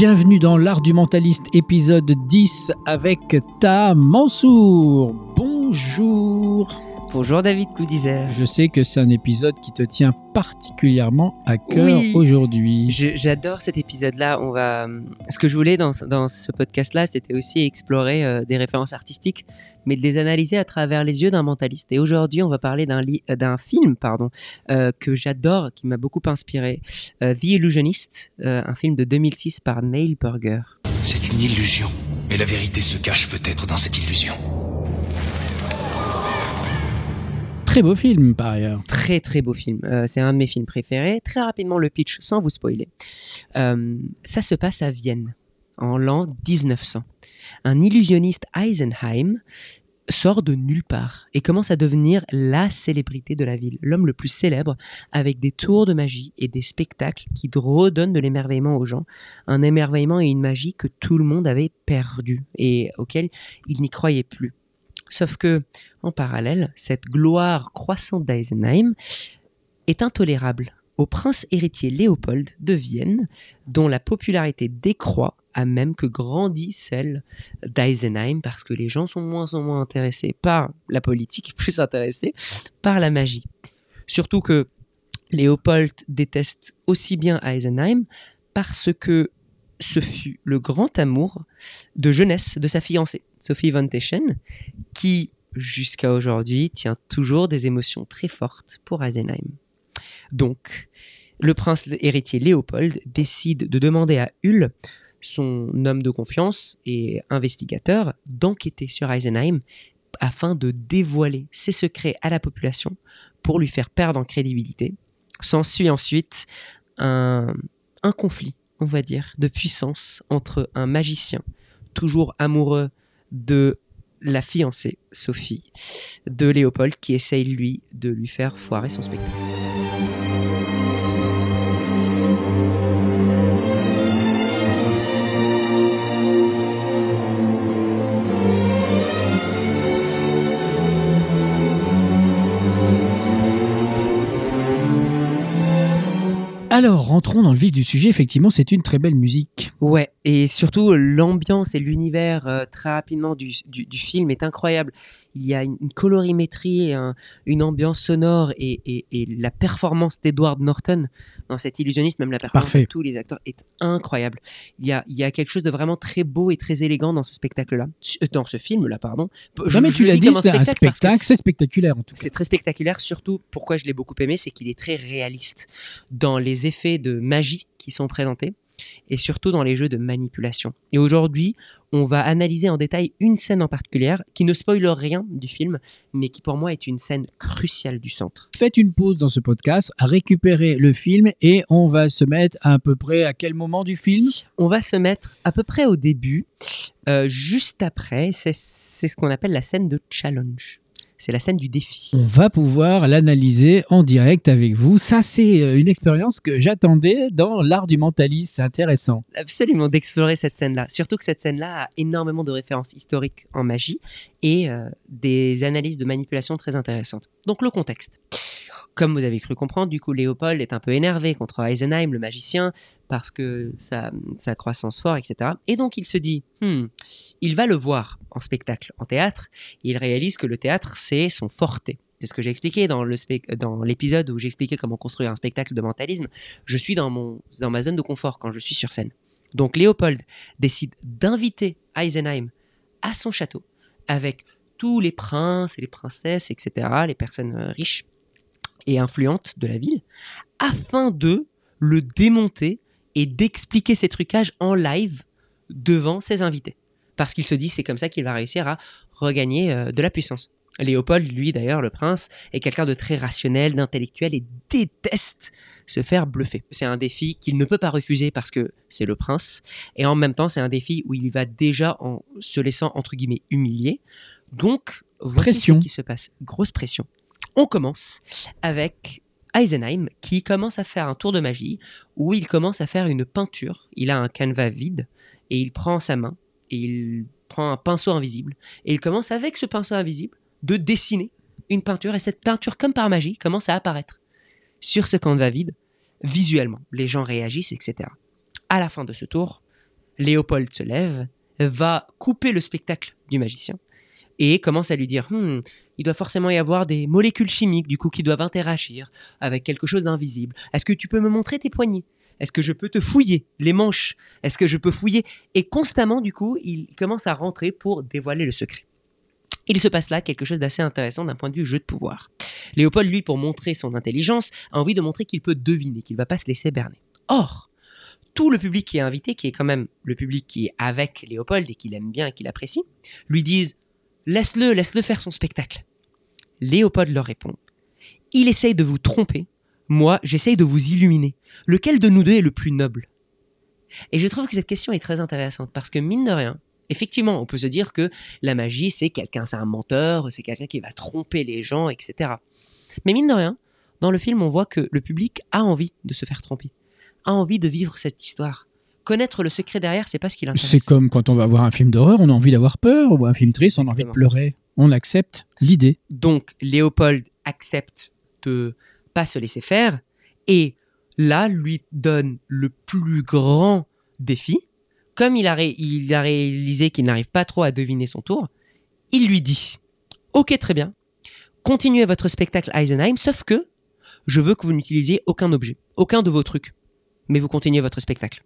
bienvenue dans l'art du mentaliste épisode 10 avec Ta Mansour. Bonjour. Bonjour David Coudizer. Je sais que c'est un épisode qui te tient particulièrement à cœur Oui. aujourd'hui. J'adore cet épisode-là. On va. Ce que je voulais dans, dans ce podcast-là, c'était aussi explorer euh, des références artistiques, mais de les analyser à travers les yeux d'un mentaliste. Et aujourd'hui, on va parler d'un li- euh, d'un film, pardon, euh, que j'adore, qui m'a beaucoup inspiré, euh, The Illusionist, euh, un film de 2006 par Neil Burger. C'est une illusion. Mais la vérité se cache peut-être dans cette illusion. Très beau film par ailleurs. Très très beau film. Euh, c'est un de mes films préférés. Très rapidement le pitch, sans vous spoiler. Euh, ça se passe à Vienne, en l'an 1900. Un illusionniste Eisenheim sort de nulle part et commence à devenir la célébrité de la ville, l'homme le plus célèbre, avec des tours de magie et des spectacles qui redonnent de l'émerveillement aux gens, un émerveillement et une magie que tout le monde avait perdu et auquel il n'y croyait plus. Sauf que, en parallèle, cette gloire croissante d'Eisenheim est intolérable au prince héritier Léopold de Vienne, dont la popularité décroît à même que grandit celle d'Eisenheim, parce que les gens sont moins en moins intéressés par la politique, plus intéressés par la magie. Surtout que Léopold déteste aussi bien Eisenheim parce que ce fut le grand amour de jeunesse de sa fiancée, Sophie von Teschen, qui, jusqu'à aujourd'hui, tient toujours des émotions très fortes pour Eisenheim. Donc, le prince héritier Léopold décide de demander à Hull, son homme de confiance et investigateur, d'enquêter sur Eisenheim afin de dévoiler ses secrets à la population pour lui faire perdre en crédibilité. S'ensuit ensuite un, un conflit, on va dire, de puissance entre un magicien toujours amoureux de la fiancée, Sophie, de Léopold, qui essaye, lui, de lui faire foirer son spectacle. Alors rentrons dans le vif du sujet. Effectivement, c'est une très belle musique. Ouais, et surtout l'ambiance et l'univers euh, très rapidement du, du- du film est incroyable. Il y a une, une colorimétrie, un- une ambiance sonore et, et- et la performance d'Edward Norton dans cet illusionniste, même la performance Parfait. de tous les acteurs est incroyable. Il y a, il y a quelque chose de vraiment très beau et très élégant dans ce spectacle-là, euh, dans ce film-là, pardon. Je- non mais tu l'as dit, c'est un spectacle, c'est spectaculaire en tout cas. c'est très spectaculaire, surtout pourquoi je l'ai beaucoup aimé, c'est qu'il est très réaliste dans les effets de magie qui sont présentés et surtout dans les jeux de manipulation. Et aujourd'hui, on va analyser en détail une scène en particulier qui ne spoile rien du film, mais qui pour moi est une scène cruciale du centre. Faites une pause dans ce podcast, récupérez le film et on va se mettre à peu près à quel moment du film? On va se mettre à peu près au début, euh, juste après, c'est c'est ce qu'on appelle la scène de challenge. C'est la scène du défi. On va pouvoir l'analyser en direct avec vous. Ça, c'est euh, une expérience que j'attendais dans l'art du mentaliste. C'est intéressant. absolument d'explorer cette scène-là. Surtout que cette scène-là a énormément de références historiques en magie et euh, des analyses de manipulation très intéressantes. Donc le contexte. Comme vous avez cru comprendre, du coup, Léopold est un peu énervé contre Eisenheim, le magicien, parce que sa, sa croissance forte, etc. Et donc il se dit, Hmm, il va le voir en spectacle, en théâtre, il réalise que le théâtre, c'est son forte. C'est ce que j'ai expliqué dans l'épisode où j'expliquais comment construire un spectacle de mentalisme. Je suis dans, mon, dans ma zone de confort quand je suis sur scène. Donc Léopold décide d'inviter Eisenheim à son château avec tous les princes et les princesses, etc., les personnes euh, riches et influentes de la ville, afin de le démonter et d'expliquer ses trucages en live devant ses invités. Parce qu'il se dit c'est comme ça qu'il va réussir à regagner euh, de la puissance. Léopold, lui d'ailleurs, le prince, est quelqu'un de très rationnel, d'intellectuel et déteste se faire bluffer. C'est un défi qu'il ne peut pas refuser parce que c'est le prince, et en même temps c'est un défi où il va déjà en se laissant entre guillemets humilier. Donc voici Pression. ce qui se passe, grosse pression. On commence avec Eisenheim qui commence à faire un tour de magie où il commence à faire une peinture. Il a un canevas vide et il prend sa main et il prend un pinceau invisible et il commence avec ce pinceau invisible de dessiner une peinture et cette peinture comme par magie commence à apparaître sur ce canevas vide visuellement. Les gens réagissent, etc. À la fin de ce tour, Léopold se lève, va couper le spectacle du magicien et commence à lui dire Hmm, il doit forcément y avoir des molécules chimiques du coup qui doivent interagir avec quelque chose d'invisible. Est-ce que tu peux me montrer tes poignets? Est-ce que je peux te fouiller les manches? Est-ce que je peux fouiller? Et constamment du coup, il commence à rentrer pour dévoiler le secret. Il se passe là quelque chose d'assez intéressant d'un point de vue jeu de pouvoir. Léopold, lui, pour montrer son intelligence, a envie de montrer qu'il peut deviner, qu'il ne va pas se laisser berner. Or, tout le public qui est invité, qui est quand même le public qui est avec Léopold et qu'il aime bien et qu'il apprécie, lui disent Laisse-le, laisse-le faire son spectacle. Léopold leur répond Il essaye de vous tromper, moi j'essaye de vous illuminer. Lequel de nous deux est le plus noble? Et je trouve que cette question est très intéressante parce que mine de rien, effectivement, on peut se dire que la magie c'est quelqu'un, c'est un menteur, c'est quelqu'un qui va tromper les gens, etc. Mais mine de rien, dans le film, on voit que le public a envie de se faire tromper, a envie de vivre cette histoire. Connaître le secret derrière, c'est pas ce qui l'intéresse. C'est comme quand on va voir un film d'horreur, on a envie d'avoir peur, ou un film triste, on a envie de pleurer. On accepte l'idée. Donc Léopold accepte de pas se laisser faire et là lui donne le plus grand défi. Comme il a, ré- il a réalisé qu'il n'arrive pas trop à deviner son tour, il lui dit Ok, très bien, continuez votre spectacle Eisenheim, sauf que je veux que vous n'utilisiez aucun objet, aucun de vos trucs, mais vous continuez votre spectacle.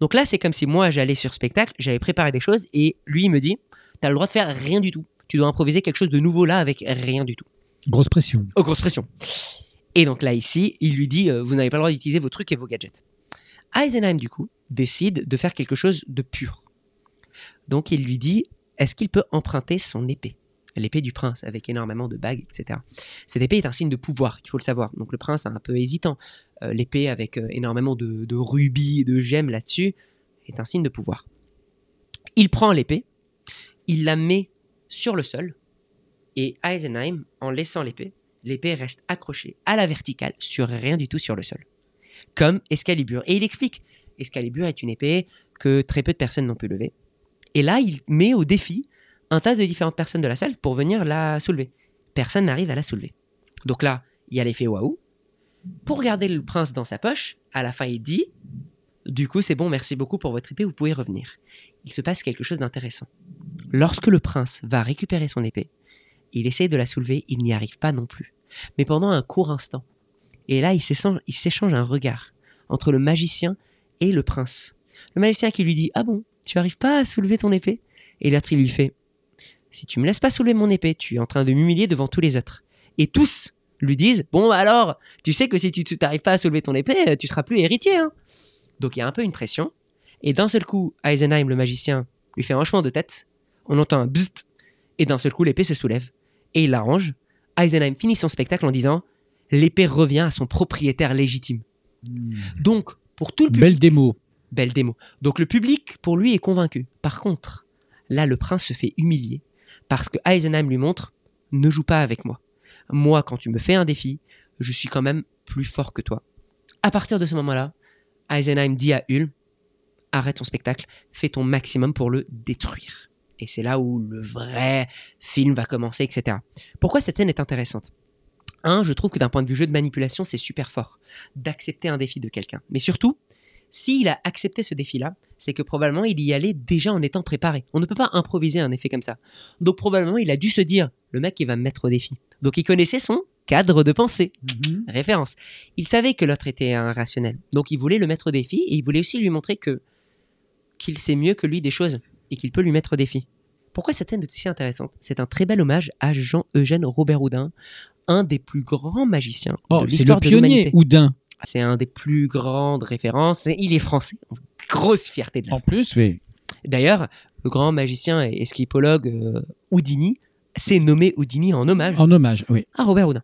Donc là, c'est comme si moi j'allais sur spectacle, j'avais préparé des choses et lui il me dit T'as le droit de faire rien du tout. Tu dois improviser quelque chose de nouveau là avec rien du tout. Grosse pression. Oh, grosse pression. Et donc là, ici, il lui dit euh, Vous n'avez pas le droit d'utiliser vos trucs et vos gadgets. Eisenheim, du coup, décide de faire quelque chose de pur. Donc il lui dit Est-ce qu'il peut emprunter son épée? L'épée du prince, avec énormément de bagues, etc. Cette épée est un signe de pouvoir, il faut le savoir. Donc le prince est un peu hésitant. Euh, L'épée avec euh, énormément de, rubis et de gemmes là-dessus est un signe de pouvoir. Il prend l'épée, il la met sur le sol, et Eisenheim, en laissant l'épée, l'épée reste accrochée à la verticale sur rien du tout sur le sol. Comme Excalibur. Et il explique, Excalibur est une épée que très peu de personnes n'ont pu lever. Et là, il met au défi un tas de différentes personnes de la salle pour venir la soulever. Personne n'arrive à la soulever. Donc là, il y a l'effet waouh. Pour garder le prince dans sa poche, à la fin, il dit Du coup, c'est bon, merci beaucoup pour votre épée, vous pouvez revenir. Il se passe quelque chose d'intéressant. Lorsque le prince va récupérer son épée, il essaye de la soulever, il n'y arrive pas non plus. Mais pendant un court instant. Et là, il s'échange un regard entre le magicien et le prince. Le magicien qui lui dit Ah bon, tu arrives pas à soulever ton épée? Et l'autre, il lui fait Si tu me laisses pas soulever mon épée, tu es en train de m'humilier devant tous les autres. Et tous lui disent Bon, alors, tu sais que si tu t'arrives pas à soulever ton épée, tu seras plus héritier. hein. Donc il y a un peu une pression. Et d'un seul coup, Eisenheim, le magicien, lui fait un hochement de tête. On entend un bzzzt. Et d'un seul coup, l'épée se soulève. Et il l'arrange. Eisenheim finit son spectacle en disant L'épée revient à son propriétaire légitime. Donc, pour tout le public. Belle démo. Belle démo. Donc, le public, pour lui, est convaincu. Par contre, là, le prince se fait humilier. Parce que Eisenheim lui montre Ne joue pas avec moi. Moi, quand tu me fais un défi, je suis quand même plus fort que toi. À partir de ce moment-là, Eisenheim dit à Hulme Arrête ton spectacle, fais ton maximum pour le détruire. Et c'est là où le vrai film va commencer, etc. Pourquoi cette scène est intéressante? Un, je trouve que d'un point de vue jeu de manipulation, c'est super fort d'accepter un défi de quelqu'un. Mais surtout, s'il a accepté ce défi-là, c'est que probablement il y allait déjà en étant préparé. On ne peut pas improviser un effet comme ça. Donc probablement il a dû se dire, le mec il va me mettre au défi. Donc il connaissait son cadre de pensée. Référence. Il savait que l'autre était un rationnel. Donc il voulait le mettre au défi et il voulait aussi lui montrer que qu'il sait mieux que lui des choses et qu'il peut lui mettre au défi. Pourquoi cette scène est aussi intéressante? C'est un très bel hommage à Jean-Eugène Robert Houdin, un des plus grands magiciens Oh, c'est le pionnier. Houdin. C'est un des plus grandes références. et Il est français. Grosse fierté de la En plus, mais D'ailleurs, le grand magicien et esquipologue euh, Houdini s'est nommé Houdini en hommage en hommage, oui. à Robert Houdin.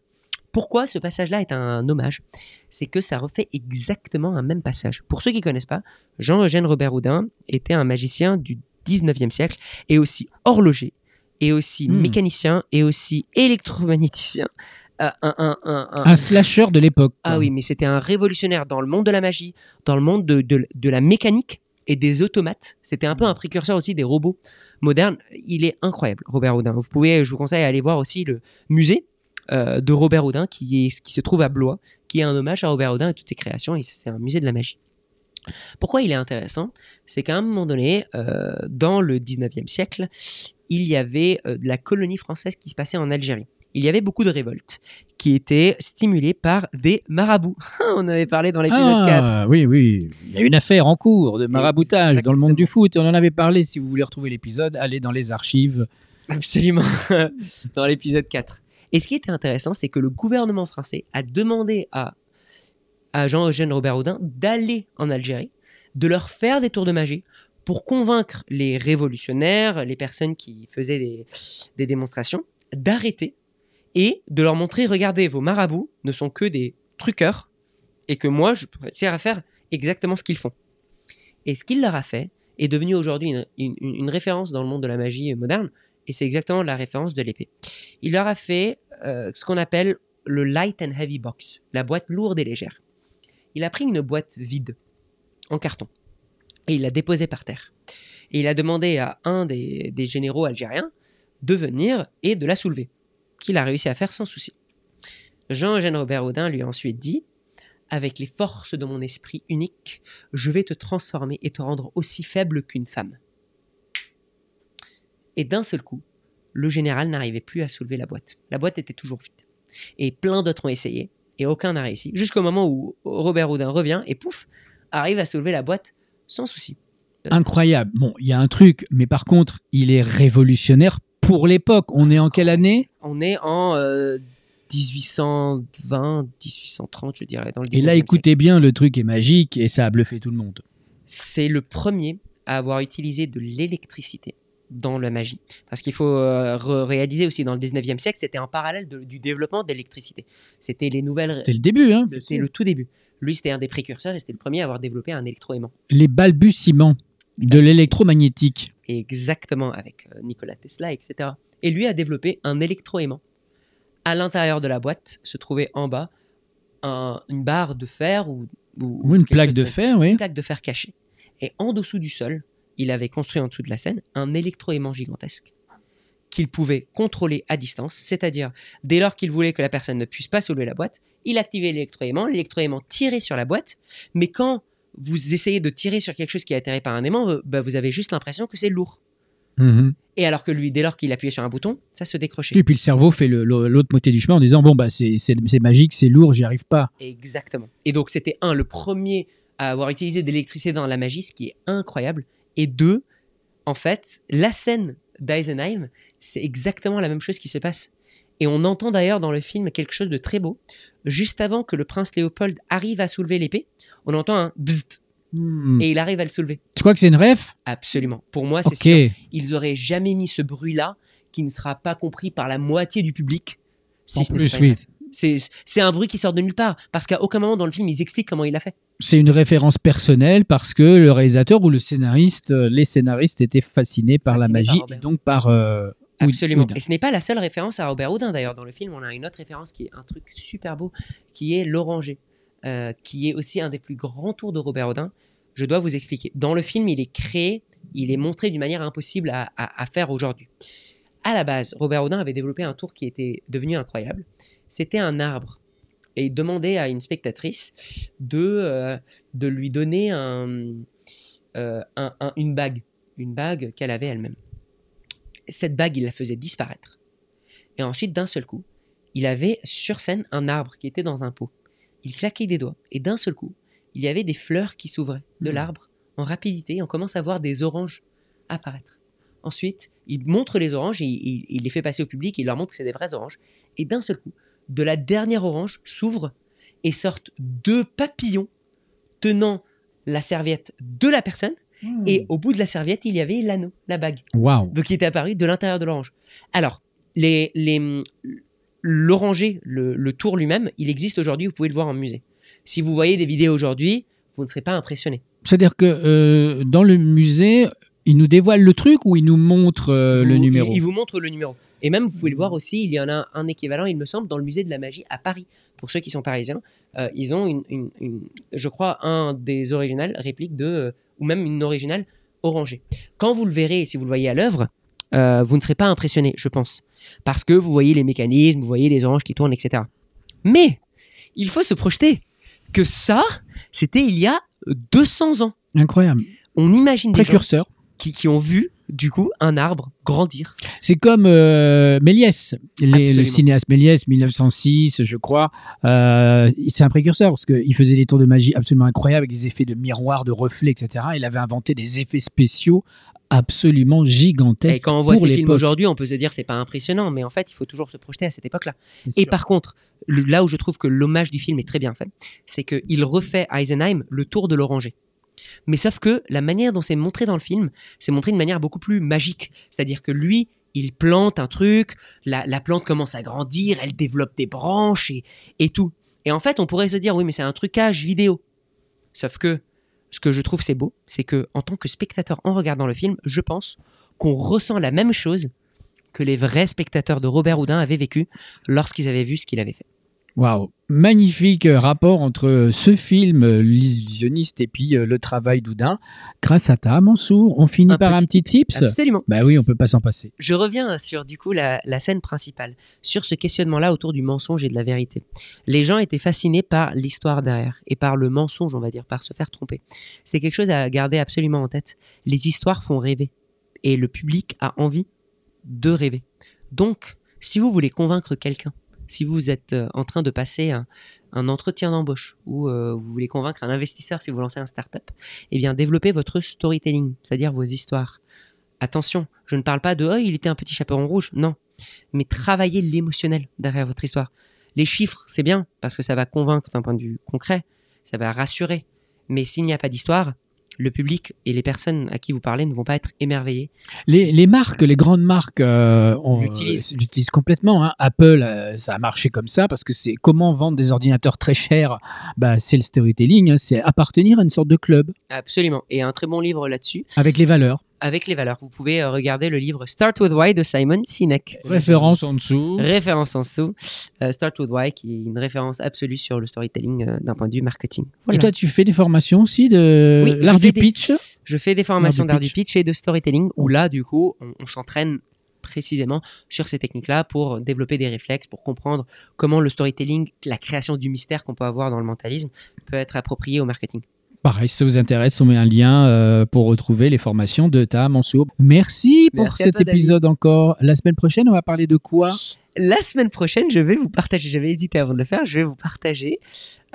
Pourquoi ce passage-là est un hommage? C'est que ça refait exactement un même passage. Pour ceux qui ne connaissent pas, Jean-Eugène Robert Houdin était un magicien du 19e siècle et aussi horloger, et aussi Hmm. mécanicien, et aussi électromagnéticien. Euh, un- un- un- un- Un slasher de l'époque. ah oui, mais c'était un révolutionnaire dans le monde de la magie, dans le monde de, de- de la mécanique et des automates. C'était un peu un précurseur aussi des robots modernes. Il est incroyable, Robert Houdin. Vous pouvez, je vous conseille d'aller voir aussi le musée euh, de Robert Houdin qui, est, qui se trouve à Blois, qui est un hommage à Robert Houdin et toutes ses créations. Et c'est un musée de la magie. Pourquoi il est intéressant? C'est qu'à un moment donné, euh, dans le 19e siècle, il y avait euh, de la colonie française qui se passait en Algérie. Il y avait beaucoup de révoltes qui étaient stimulées par des marabouts. On avait parlé dans l'épisode 4. Ah, oui, oui. Il y a une affaire en cours de maraboutage dans le monde du foot. On en avait parlé. Si vous voulez retrouver l'épisode, allez dans les archives. Absolument, dans l'épisode 4. Et ce qui était intéressant, c'est que le gouvernement français a demandé à, à Jean-Eugène Robert Houdin d'aller en Algérie, de leur faire des tours de magie pour convaincre les révolutionnaires, les personnes qui faisaient des, des démonstrations, d'arrêter et de leur montrer, regardez, vos marabouts ne sont que des truqueurs et que moi, je peux à faire exactement ce qu'ils font. Et ce qu'il leur a fait est devenu aujourd'hui une, référence dans le monde de la magie moderne, et c'est exactement la référence de l'épée. Il leur a fait euh, ce qu'on appelle le light and heavy box, la boîte lourde et légère. Il a pris une boîte vide, en carton, et il l'a déposée par terre. Et il a demandé à un des généraux algériens de venir et de la soulever, qu'il a réussi à faire sans souci. Jean-Eugène Robert Houdin lui a ensuite dit Avec les forces de mon esprit unique, je vais te transformer et te rendre aussi faible qu'une femme. Et d'un seul coup, le général n'arrivait plus à soulever la boîte. La boîte était toujours vide. Et plein d'autres ont essayé, et aucun n'a réussi, jusqu'au moment où Robert Houdin revient et pouf, arrive à soulever la boîte sans souci. Incroyable. Bon, il y a un truc, mais par contre, il est révolutionnaire pour l'époque. On est en quelle année? On est en euh, 1820, 1830, je dirais, dans le Et là, 19e écoutez bien, le truc est magique et ça a bluffé tout le monde. c'est le premier à avoir utilisé de l'électricité dans la magie. Parce qu'il faut euh, réaliser aussi, dans le 19e siècle, c'était en parallèle de- du développement de l'électricité. C'était les nouvelles... C'est le début, hein. C'était le tout début. Lui, c'était un des précurseurs et c'était le premier à avoir développé un électroaimant. Les balbutiements de l'électromagnétique. Exactement, avec euh, Nikola Tesla, etc. Et lui a développé un électroaimant. À l'intérieur de la boîte se trouvait en bas un- une barre de fer ou, ou- Ou une plaque de fer, oui. une plaque de fer cachée. Et en dessous du sol, il avait construit en dessous de la scène un électroaimant gigantesque qu'il pouvait contrôler à distance, c'est-à-dire dès lors qu'il voulait que la personne ne puisse pas soulever la boîte, il activait l'électroaimant, l'électroaimant tirait sur la boîte, mais quand vous essayez de tirer sur quelque chose qui est atterri par un aimant, euh, bah, vous avez juste l'impression que c'est lourd. Mhm. Et alors que lui, dès lors qu'il appuyait sur un bouton, ça se décrochait. Et puis le cerveau fait l'autre moitié du chemin en disant bon bah c'est magique, c'est lourd, j'y arrive pas. Exactement. Et donc c'était un, le premier à avoir utilisé de l'électricité dans la magie, ce qui est incroyable. Et deux, en fait, la scène d'Eisenheim, c'est exactement la même chose qui se passe. Et on entend d'ailleurs dans le film quelque chose de très beau. Juste avant que le prince Léopold arrive à soulever l'épée, on entend un bzzzt Hmm. et il arrive à le soulever. Tu crois que c'est une ref? Absolument. Pour moi, c'est Ok. sûr. Ils auraient jamais mis ce bruit-là qui ne sera pas compris par la moitié du public. Si En ce plus, pas oui. C'est un bruit qui sort de nulle part. Parce qu'à aucun moment dans le film, ils expliquent comment il l'a fait. C'est une référence personnelle parce que le réalisateur ou le scénariste, euh, les scénaristes étaient fascinés par la Fascinés magie et donc par euh, Absolument. Houdin. Et ce n'est pas la seule référence à Robert Houdin d'ailleurs. Dans le film, on a une autre référence qui est un truc super beau, qui est l'oranger, euh, qui est aussi un des plus grands tours de Robert Houdin. Je dois vous expliquer. Dans le film, il est créé, il est montré d'une manière impossible à, à- à faire aujourd'hui. À la base, Robert Houdin avait développé un tour qui était devenu incroyable. C'était un arbre. Et il demandait à une spectatrice de, euh, de lui donner un, euh, un- un- une bague. Une bague qu'elle avait elle-même cette bague, il la faisait disparaître. Et ensuite, d'un seul coup, il avait sur scène un arbre qui était dans un pot. Il claquait des doigts, et d'un seul coup, il y avait des fleurs qui s'ouvraient de Hmm. l'arbre en rapidité, et on commence à voir des oranges apparaître. Ensuite, il montre les oranges, et il, il les fait passer au public, et il leur montre que c'est des vraies oranges. Et d'un seul coup, de la dernière orange s'ouvre et sortent deux papillons tenant la serviette de la personne, Hmm. et au bout de la serviette, il y avait l'anneau, la bague. Waouh. Donc, il était apparu de l'intérieur de l'orange. Alors, les, les, l'oranger, le, le tour lui-même, il existe aujourd'hui, vous pouvez le voir en musée. Si vous voyez des vidéos aujourd'hui, vous ne serez pas impressionné. C'est-à-dire que euh, dans le musée, il nous dévoile le truc ou il nous montre euh, le numéro Il, il vous montre le numéro. Et même, vous pouvez le voir aussi, il y en a un équivalent, il me semble, dans le musée de la magie à Paris. Pour ceux qui sont parisiens, euh, ils ont, une, une- une- je crois, un des originales répliques de, euh, ou même une originale orangée. Quand vous le verrez, si vous le voyez à l'œuvre, euh, vous ne serez pas impressionné, je pense. Parce que vous voyez les mécanismes, vous voyez les oranges qui tournent, etc. Mais, il faut se projeter que ça, c'était il y a 200 ans. Incroyable. On imagine des gens Précurseur. qui, qui ont vu, du coup, un arbre grandir. C'est comme euh, Méliès, les- le cinéaste Méliès, 1906, je crois. Euh, c'est un précurseur parce qu'il faisait des tours de magie absolument incroyables avec des effets de miroir, de reflets, etc. Il avait inventé des effets spéciaux absolument gigantesques. Et quand on voit pour ces films aujourd'hui, on peut se dire c'est pas impressionnant, mais en fait, il faut toujours se projeter à cette époque-là. Et sûr. par contre, là où je trouve que l'hommage du film est très bien fait, c'est qu'il refait Eisenheim le tour de l'oranger. Mais sauf que la manière dont c'est montré dans le film, c'est montré de manière beaucoup plus magique. C'est-à-dire que lui, il plante un truc, la, la plante commence à grandir, elle développe des branches et, et tout. Et en fait, on pourrait se dire, oui, mais c'est un trucage vidéo. Sauf que ce que je trouve c'est beau, c'est que en tant que spectateur en regardant le film, je pense qu'on ressent la même chose que les vrais spectateurs de Robert Houdin avaient vécu lorsqu'ils avaient vu ce qu'il avait fait. Waouh, magnifique euh, rapport entre euh, ce film, euh, l'illusionniste, et puis le travail d'Oudin. Grâce à ta Mansour, on finit par un petit tips. Absolument. Bah oui, on peut pas s'en passer. Je reviens sur du coup la, la scène principale, sur ce questionnement-là autour du mensonge et de la vérité. Les gens étaient fascinés par l'histoire derrière et par le mensonge, on va dire, par se faire tromper. C'est quelque chose à garder absolument en tête. Les histoires font rêver et le public a envie de rêver. Donc, si vous voulez convaincre quelqu'un, si vous êtes euh, en train de passer un, entretien d'embauche ou euh, vous voulez convaincre un investisseur si vous lancez un startup, eh bien développez votre storytelling, c'est-à-dire vos histoires. Attention, je ne parle pas de oh, il était un petit chaperon rouge, non. Mais travaillez l'émotionnel derrière votre histoire. Les chiffres, c'est bien parce que ça va convaincre d'un point de vue concret, ça va rassurer. Mais s'il n'y a pas d'histoire, le public et les personnes à qui vous parlez ne vont pas être émerveillés. Les, les marques, les grandes marques, euh, on- L'utilisent. euh, complètement. hein. Apple, euh, ça a marché comme ça parce que c'est comment vendre des ordinateurs très chers? Bah, c'est le storytelling, hein, c'est appartenir à une sorte de club Absolument. Et un très bon livre là-dessus, avec les valeurs. Avec les valeurs. Vous pouvez euh, regarder le livre Start with Why de Simon Sinek. Référence en dessous. Référence en dessous. Euh, Start with Why, qui est une référence absolue sur le storytelling euh, d'un point de vue marketing. Et toi, tu fais des formations aussi de Oui, l'art du des- pitch? Je fais des formations d'art du du pitch et de storytelling où là, du coup, on, on s'entraîne précisément sur ces techniques-là pour développer des réflexes, pour comprendre comment le storytelling, la création du mystère qu'on peut avoir dans le mentalisme peut être approprié au marketing. Pareil, si ça vous intéresse, on met un lien euh, pour retrouver les formations de Ta Mansour. Merci pour Merci cet toi, David. épisode encore. La semaine prochaine, on va parler de quoi? La semaine prochaine, je vais vous partager, j'avais hésité avant de le faire, je vais vous partager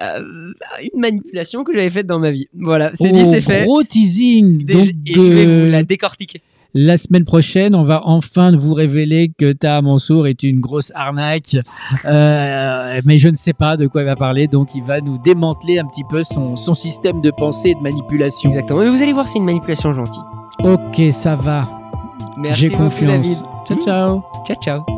euh, une manipulation que j'avais faite dans ma vie. Voilà, c'est dit, Oh, c'est fait. Gros teasing. Déjà- Donc, et je vais euh, vous la décortiquer. La semaine prochaine, on va enfin vous révéler que Ta Mansour est une grosse arnaque. Euh, mais je ne sais pas de quoi il va parler, donc il va nous démanteler un petit peu son, son système de pensée et de manipulation. Exactement. Mais vous allez voir, c'est une manipulation gentille. Ok, ça va. Merci J'ai beaucoup, confiance. David. Ciao, ciao. Ciao, ciao.